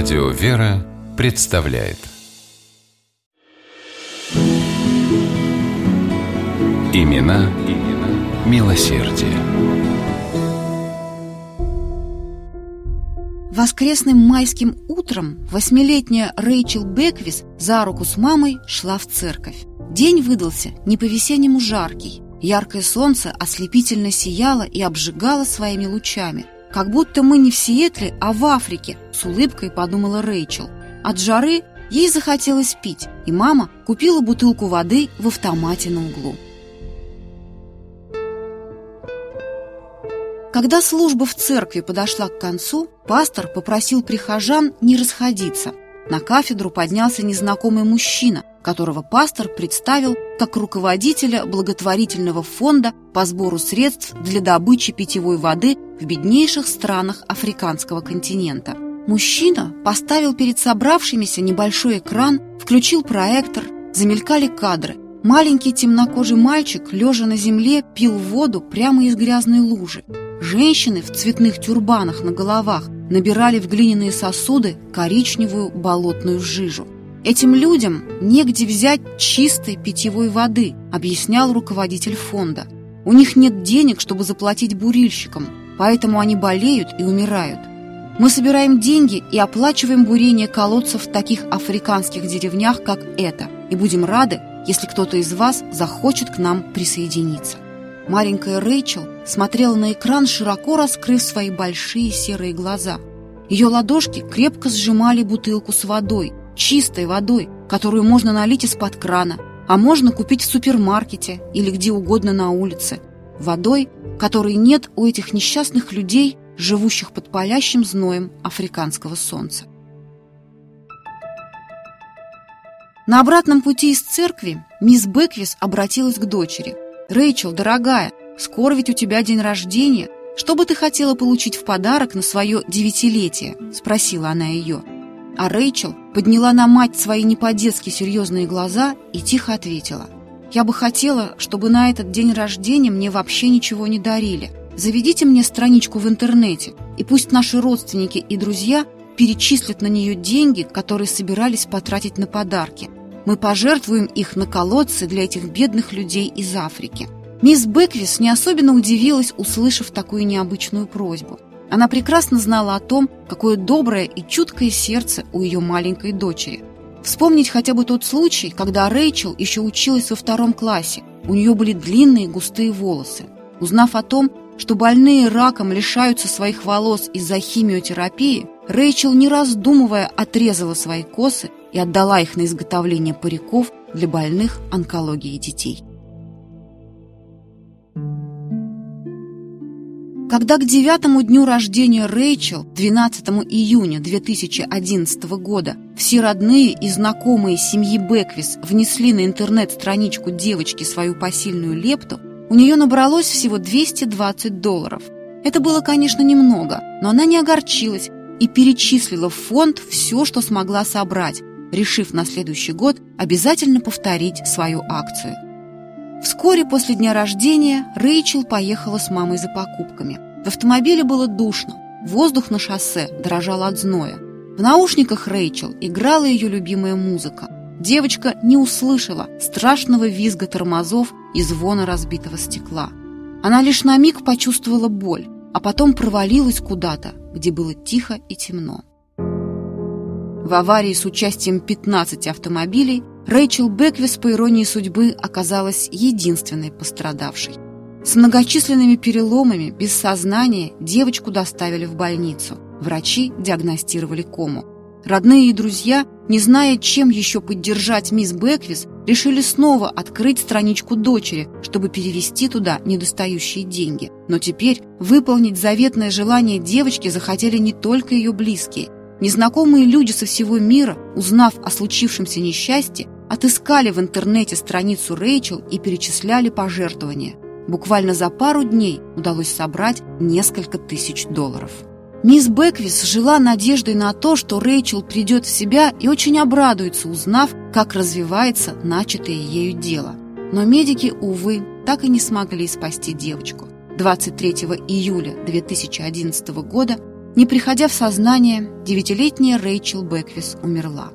Радио «Вера» представляет Имена, имена милосердие. Воскресным майским утром восьмилетняя Рэйчел Беквис за руку с мамой шла в церковь. День выдался не по-весеннему жаркий. Яркое солнце ослепительно сияло и обжигало своими лучами. «Как будто мы не в Сиэтле, а в Африке», — с улыбкой подумала Рэйчел. От жары ей захотелось пить, и мама купила бутылку воды в автомате на углу. Когда служба в церкви подошла к концу, пастор попросил прихожан не расходиться. На кафедру поднялся незнакомый мужчина, которого пастор представил как руководителя благотворительного фонда по сбору средств для добычи питьевой воды в беднейших странах африканского континента. Мужчина поставил перед собравшимися небольшой экран, включил проектор, замелькали кадры. Маленький темнокожий мальчик, лежа на земле, пил воду прямо из грязной лужи. Женщины в цветных тюрбанах на головах набирали в глиняные сосуды коричневую болотную жижу. Этим людям негде взять чистой питьевой воды, объяснял руководитель фонда. У них нет денег, чтобы заплатить бурильщикам, поэтому они болеют и умирают. Мы собираем деньги и оплачиваем бурение колодцев в таких африканских деревнях, как это, и будем рады, если кто-то из вас захочет к нам присоединиться. Маленькая Рэйчел смотрела на экран, широко раскрыв свои большие серые глаза. Ее ладошки крепко сжимали бутылку с водой, чистой водой, которую можно налить из-под крана, а можно купить в супермаркете или где угодно на улице. Водой, которой нет у этих несчастных людей, живущих под палящим зноем африканского солнца. На обратном пути из церкви мисс Беквис обратилась к дочери – «Рэйчел, дорогая, скоро ведь у тебя день рождения. Что бы ты хотела получить в подарок на свое девятилетие?» – спросила она ее. А Рэйчел подняла на мать свои не по-детски серьезные глаза и тихо ответила. «Я бы хотела, чтобы на этот день рождения мне вообще ничего не дарили. Заведите мне страничку в интернете, и пусть наши родственники и друзья перечислят на нее деньги, которые собирались потратить на подарки. Мы пожертвуем их на колодцы для этих бедных людей из Африки. Мисс Беквис не особенно удивилась, услышав такую необычную просьбу. Она прекрасно знала о том, какое доброе и чуткое сердце у ее маленькой дочери. Вспомнить хотя бы тот случай, когда Рэйчел еще училась во втором классе. У нее были длинные густые волосы. Узнав о том, что больные раком лишаются своих волос из-за химиотерапии, Рэйчел, не раздумывая, отрезала свои косы и отдала их на изготовление париков для больных онкологией детей. Когда к девятому дню рождения Рэйчел, 12 июня 2011 года, все родные и знакомые семьи Беквис внесли на интернет-страничку девочки свою посильную лепту, у нее набралось всего 220 долларов. Это было, конечно, немного, но она не огорчилась и перечислила в фонд все, что смогла собрать, решив на следующий год обязательно повторить свою акцию. Вскоре после дня рождения Рэйчел поехала с мамой за покупками. В автомобиле было душно, воздух на шоссе дрожал от зноя. В наушниках Рэйчел играла ее любимая музыка. Девочка не услышала страшного визга тормозов и звона разбитого стекла. Она лишь на миг почувствовала боль, а потом провалилась куда-то, где было тихо и темно. В аварии с участием 15 автомобилей Рэйчел Беквис, по иронии судьбы, оказалась единственной пострадавшей. С многочисленными переломами, без сознания, девочку доставили в больницу. Врачи диагностировали кому. Родные и друзья, не зная, чем еще поддержать мисс Беквис, решили снова открыть страничку дочери, чтобы перевести туда недостающие деньги. Но теперь выполнить заветное желание девочки захотели не только ее близкие – Незнакомые люди со всего мира, узнав о случившемся несчастье, отыскали в интернете страницу Рэйчел и перечисляли пожертвования. Буквально за пару дней удалось собрать несколько тысяч долларов. Мисс Беквис жила надеждой на то, что Рэйчел придет в себя и очень обрадуется, узнав, как развивается начатое ею дело. Но медики, увы, так и не смогли спасти девочку. 23 июля 2011 года Не приходя в сознание, девятилетняя Рэйчел Бэквис умерла.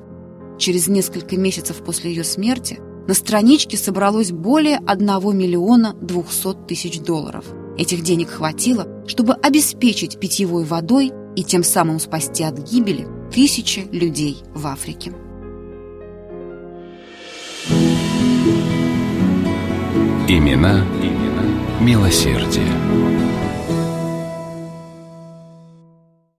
Через несколько месяцев после ее смерти на страничке собралось более 1 миллиона 200 тысяч долларов. Этих денег хватило, чтобы обеспечить питьевой водой и тем самым спасти от гибели тысячи людей в Африке. Имена, имена милосердие.